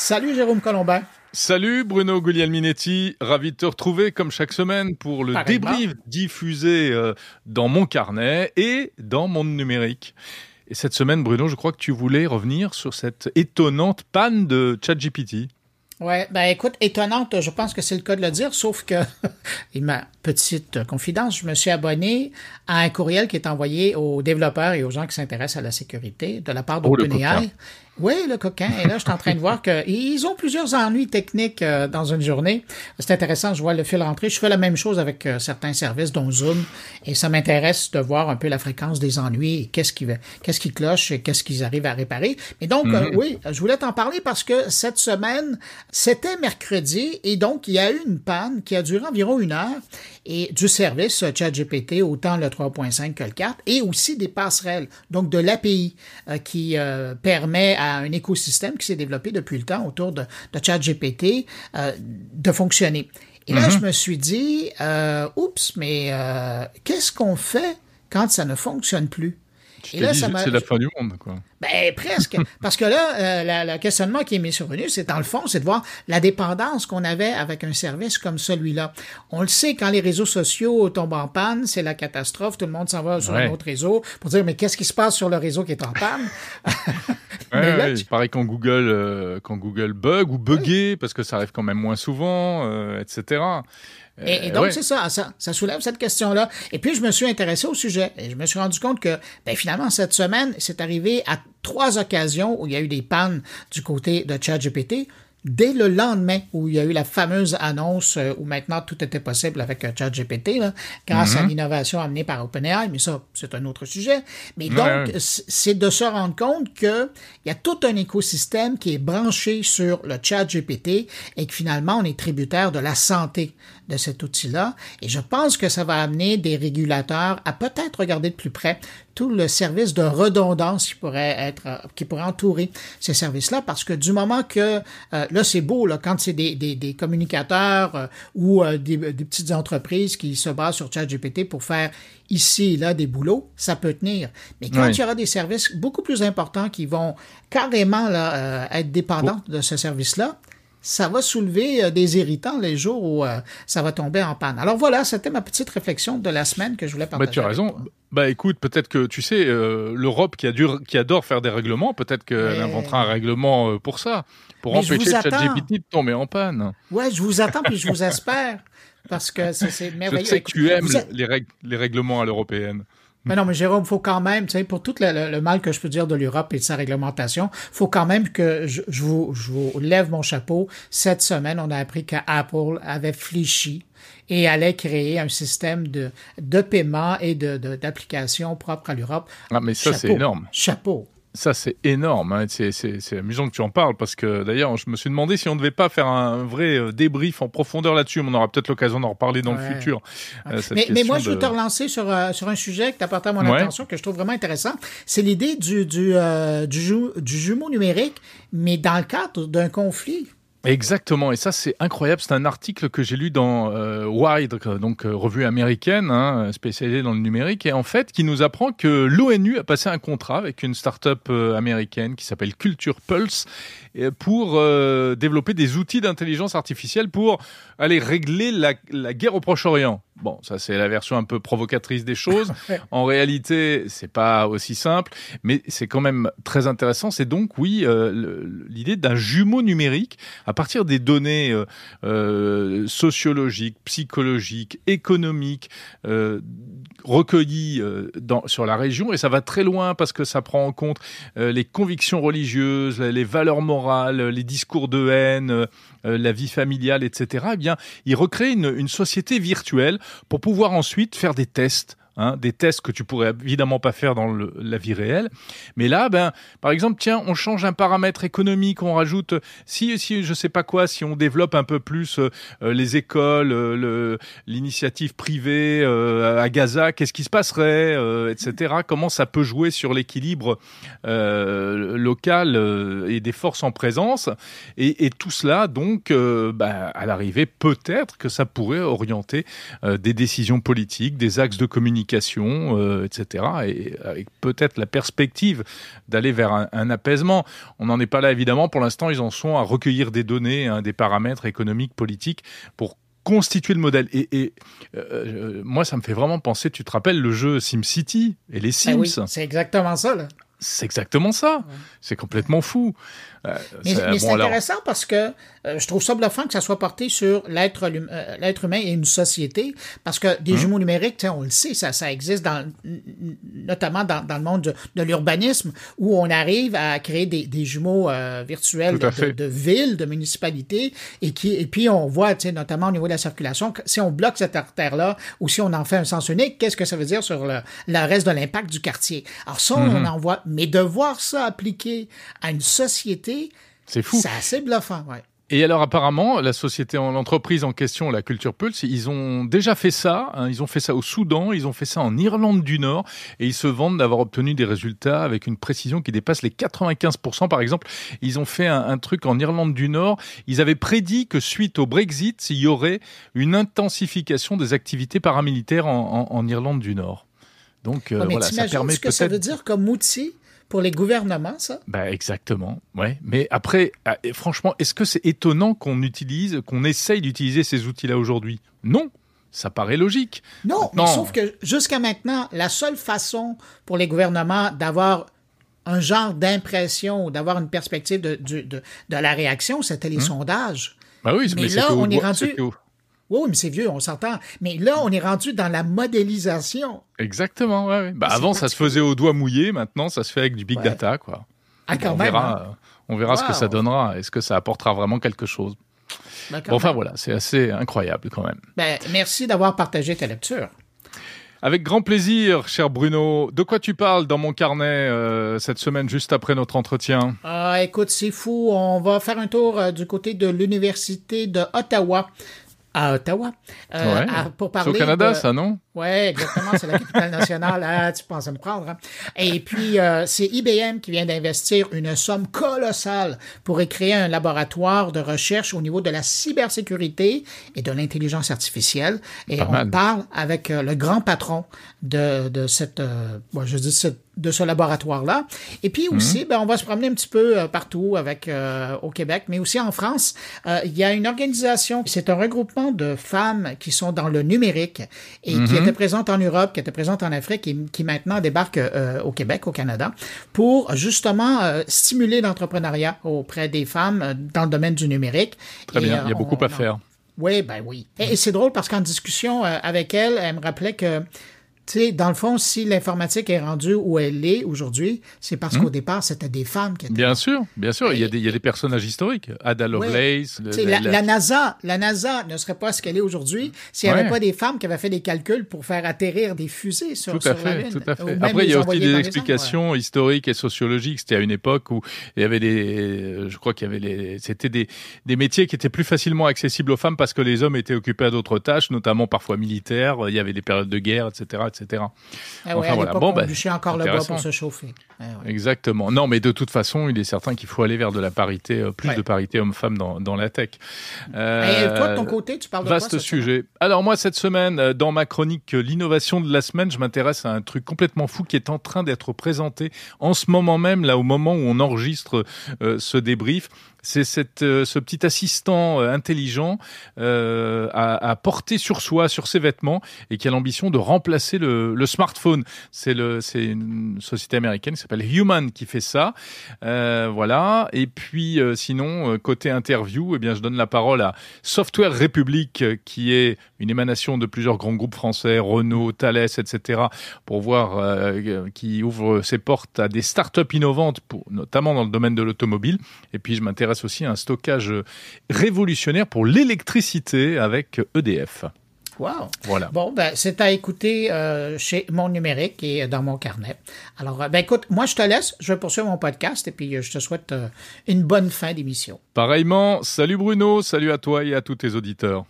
Salut Jérôme Colombin. Salut Bruno Guglielminetti, ravi de te retrouver comme chaque semaine pour le débrief diffusé euh, dans mon carnet et dans mon numérique. Et cette semaine, Bruno, je crois que tu voulais revenir sur cette étonnante panne de ChatGPT. Ouais, ben écoute, étonnante, je pense que c'est le cas de le dire, sauf que, et ma petite confidence, je me suis abonné à un courriel qui est envoyé aux développeurs et aux gens qui s'intéressent à la sécurité de la part Oh, d'OpenAI. Oui, le coquin. Et là, je suis en train de voir qu'ils ont plusieurs ennuis techniques euh, dans une journée. C'est intéressant, je vois le fil rentrer. Je fais la même chose avec euh, certains services, dont Zoom, et ça m'intéresse de voir un peu la fréquence des ennuis et qu'est-ce qui, qu'est-ce qui cloche et qu'est-ce qu'ils arrivent à réparer. Mais donc, euh, oui, je voulais t'en parler parce que cette semaine, c'était mercredi, et donc, il y a eu une panne qui a duré environ une heure et du service ChatGPT, autant le 3.5 que le 4, et aussi des passerelles, donc de l'API qui permet à un écosystème qui s'est développé depuis le temps autour de, de ChatGPT euh, de fonctionner. Et là, mm -hmm. je me suis dit, euh, oups, mais euh, qu'est-ce qu'on fait quand ça ne fonctionne plus? Et là, c'est la fin du monde, quoi. Ben, presque. Parce que là, euh, le questionnement qui est mis survenu, c'est dans le fond, c'est de voir la dépendance qu'on avait avec un service comme celui-là. On le sait, quand les réseaux sociaux tombent en panne, c'est la catastrophe. Tout le monde s'en va sur ouais. un autre réseau pour dire, mais qu'est-ce qui se passe sur le réseau qui est en panne? ouais, là, tu... Pareil quand Google, euh, quand Google bug ou bugué, parce que ça arrive quand même moins souvent, euh, etc. Et, et, donc, c'est ça, ça, ça, soulève cette question-là. Et puis, je me suis intéressé au sujet et je me suis rendu compte que, ben, finalement, cette semaine, c'est arrivé à trois occasions où il y a eu des pannes du côté de ChatGPT dès le lendemain où il y a eu la fameuse annonce où maintenant tout était possible avec ChatGPT, là, grâce mm -hmm. à l'innovation amenée par OpenAI, mais ça, c'est un autre sujet. Mais donc, c'est de se rendre compte qu'il y a tout un écosystème qui est branché sur le ChatGPT et que finalement, on est tributaire de la santé de cet outil-là. Et je pense que ça va amener des régulateurs à peut-être regarder de plus près tout le service de redondance qui pourrait être, qui pourrait entourer ces services-là, parce que du moment que, euh, là, c'est beau, là, quand c'est des, des, des, communicateurs euh, ou euh, des, des, petites entreprises qui se basent sur ChatGPT pour faire ici et là des boulots, ça peut tenir. Mais quand oui. il y aura des services beaucoup plus importants qui vont carrément là, être dépendants oh. de ce service-là, ça va soulever euh, des irritants les jours où euh, ça va tomber en panne. Alors voilà, c'était ma petite réflexion de la semaine que je voulais partager. Bah, tu as raison. Bah écoute, peut-être que tu sais, euh, l'Europe qui, a dur, qui adore faire des règlements, peut-être qu'elle Mais... inventera un règlement pour ça, pour Mais empêcher ChatGPT de tomber en panne. Ouais, je vous attends puis je vous espère. Parce que c'est merveilleux. Je sais que tu aimes les, règles, les règlements à l'européenne. Mais non, mais Jérôme, faut quand même, tu sais, pour tout le, le, le, mal que je peux dire de l'Europe et de sa réglementation, faut quand même que je, je, vous, je vous lève mon chapeau. Cette semaine, on a appris qu'Apple avait fléchi et allait créer un système de, de paiement et de, d'application propre à l'Europe. Ah, mais ça, c'est énorme. Chapeau. Ça, c'est énorme. Hein. C'est amusant que tu en parles parce que d'ailleurs, je me suis demandé si on ne devait pas faire un vrai débrief en profondeur là-dessus. On aura peut-être l'occasion d'en reparler dans ouais. le futur. Euh, mais, mais, moi, de... je veux te relancer sur, euh, sur un sujet que tu as porté à mon ouais. attention que je trouve vraiment intéressant. C'est l'idée du, du, euh, du, ju du jumeau numérique, mais dans le cadre d'un conflit. Exactement, et ça c'est incroyable. C'est un article que j'ai lu dans euh, Wired, donc euh, revue américaine hein, spécialisée dans le numérique, et en fait qui nous apprend que l'ONU a passé un contrat avec une start-up euh, américaine qui s'appelle Culture Pulse pour euh, développer des outils d'intelligence artificielle pour aller régler la, la guerre au Proche-Orient. Bon, ça c'est la version un peu provocatrice des choses. en réalité, c'est pas aussi simple, mais c'est quand même très intéressant. C'est donc oui euh, l'idée d'un jumeau numérique à partir des données euh, euh, sociologiques, psychologiques, économiques recueillies dans, sur la région, et ça va très loin parce que ça prend en compte les convictions religieuses, les valeurs morales, les discours de haine, la vie familiale, etc. Eh bien, il recrée une, une société virtuelle pour pouvoir ensuite faire des tests Hein, des tests que tu pourrais évidemment pas faire dans le, la vie réelle. Mais là, ben, par exemple, tiens, on change un paramètre économique, on rajoute, si, si je sais pas quoi, si on développe un peu plus euh, les écoles, euh, l'initiative privée euh, à Gaza, qu'est-ce qui se passerait, euh, etc. Comment ça peut jouer sur l'équilibre euh, local et des forces en présence? Et, et tout cela, donc, ben, à l'arrivée, peut-être que ça pourrait orienter des décisions politiques, des axes de communication communication, etc. Et avec peut-être la perspective d'aller vers un, apaisement. On n'en est pas là évidemment. Pour l'instant, ils en sont à recueillir des données, hein, des paramètres économiques, politiques pour constituer le modèle. Et, moi, ça me fait vraiment penser, tu te rappelles le jeu SimCity et les ben Sims? C'est exactement ça. Là. C'est exactement ça. C'est complètement fou. Euh, mais, c'est intéressant parce que euh, je trouve ça bluffant que ça soit porté sur l'être euh, l'être humain et une société, parce que des hum. jumeaux numériques, on le sait, ça, ça existe dans, notamment dans, dans le monde de, l'urbanisme, où on arrive à créer des, des jumeaux virtuels de, de, villes, de municipalités, et, qui, et puis on voit, notamment au niveau de la circulation, que si on bloque cette artère-là, ou si on en fait un sens unique, qu'est-ce que ça veut dire sur le, le reste de l'impact du quartier? Alors ça, on en voit, mais de voir ça appliqué à une société c'est fou. C'est assez bluffant, ouais. Et alors apparemment, la société, l'entreprise en question, la Culture Pulse, ils ont déjà fait ça. Hein. ils ont fait ça au Soudan, ils ont fait ça en Irlande du Nord, et ils se vantent d'avoir obtenu des résultats avec une précision qui dépasse les 95%. Par exemple, ils ont fait un, truc en Irlande du Nord. Ils avaient prédit que suite au Brexit, il y aurait une intensification des activités paramilitaires en, Irlande du Nord. Donc euh, voilà, ça permet ce que ça veut dire comme outil pour les gouvernements, ça? Bah Exactement, ouais. Mais après, ah, franchement, est-ce que c'est étonnant qu'on utilise, qu'on essaye d'utiliser ces outils-là aujourd'hui? Non, ça paraît logique. Non, mais sauf que jusqu'à maintenant, la seule façon pour les gouvernements d'avoir un genre d'impression ou d'avoir une perspective de, de, de, la réaction, c'était les hum. sondages. Bah oui, mais, là, on est rendu. Oui, mais c'est vieux, on s'entend. Mais là, on est rendu dans la modélisation. Exactement, ouais. Bah, avant, ça se faisait au doigt mouillé. Maintenant, ça se fait avec du big data, quoi. Ah, on, Verra, hein. on verra ce que ça donnera. Est-ce que ça apportera vraiment quelque chose? Bon, Enfin, voilà, c'est assez incroyable quand même. Ben, merci d'avoir partagé ta lecture. Avec grand plaisir, cher Bruno. De quoi tu parles dans mon carnet euh, cette semaine, juste après notre entretien? Ah, écoute, c'est fou. On va faire un tour euh, du côté de l'Université de Ottawa à Ottawa euh, pour parler. au Canada, ça, non? Oui, exactement. C'est la capitale nationale. Ah, tu penses à me prendre. Hein? Et puis, euh, c'est IBM qui vient d'investir une somme colossale pour créer un laboratoire de recherche au niveau de la cybersécurité et de l'intelligence artificielle. Et on parle avec euh, le grand patron de, de cette, bon, je dis cette de ce laboratoire-là. Et puis aussi, mhm. ben, on va se promener un petit peu euh, partout avec euh, au Québec, mais aussi en France. Euh, il y a une organisation, c'est un regroupement de femmes qui sont dans le numérique et qui mhm. étaient présentes en Europe, qui étaient présentes en Afrique et qui maintenant débarquent au Québec, au Canada, pour justement stimuler l'entrepreneuriat auprès des femmes dans le domaine du numérique. Très bien, il y a beaucoup à faire. Oui, ben oui. Et, et c'est drôle parce qu'en discussion avec elle, elle me rappelait que sais, dans le fond, si l'informatique est rendue où elle est aujourd'hui, c'est parce hmm? qu'au départ, c'était des femmes qui étaient. Bien sûr, bien sûr. Il, y a des, il y a des personnages historiques. Ada Lovelace. la, NASA, la NASA ne serait pas ce qu'elle est aujourd'hui s'il n'y avait pas des femmes qui avaient fait des calculs pour faire atterrir des fusées sur, tout à fait, la Lune. Tout à fait. Après, il y a aussi des explications historiques et sociologiques. C'était à une époque où il y avait des, je crois qu'il y avait les, c'était des, des métiers qui étaient plus facilement accessibles aux femmes parce que les hommes étaient occupés à d'autres tâches, notamment parfois militaires. Il y avait des périodes de guerre, etc., etc. Ah enfin, voilà. Bon, ben, encore le bois pour se chauffer. Ah Exactement. Non, mais de toute façon, il est certain qu'il faut aller vers de la parité, euh, plus de parité homme-femme dans, dans, la tech. Euh, Et toi, de ton côté, tu parles de Vaste sujet. Alors moi, cette semaine, euh, dans ma chronique L'innovation de la semaine, je m'intéresse à un truc complètement fou qui est en train d'être présenté en ce moment même, là, au moment où on enregistre ce débrief c'est cette, euh, ce petit assistant euh, intelligent euh, à, à, porter sur soi, sur ses vêtements, et qui a l'ambition de remplacer le, le smartphone. C'est une société américaine qui s'appelle Human qui fait ça. Euh, voilà. Et puis, euh, sinon, côté interview, eh bien, je donne la parole à Software République, qui est une émanation de plusieurs grands groupes français, Renault, Thales, etc., pour voir qui ouvre ses portes à des startups innovantes, notamment dans le domaine de l'automobile. Et puis, je m'intéresse aussi à un stockage révolutionnaire pour l'électricité avec EDF. Wow. Voilà. Bon, ben, c'est à écouter euh, chez mon numérique et dans mon carnet. Alors, euh, ben, écoute, moi, je te laisse. Je vais poursuivre mon podcast et puis euh, je te souhaite une bonne fin d'émission. Pareillement, salut Bruno, salut à toi et à tous tes auditeurs.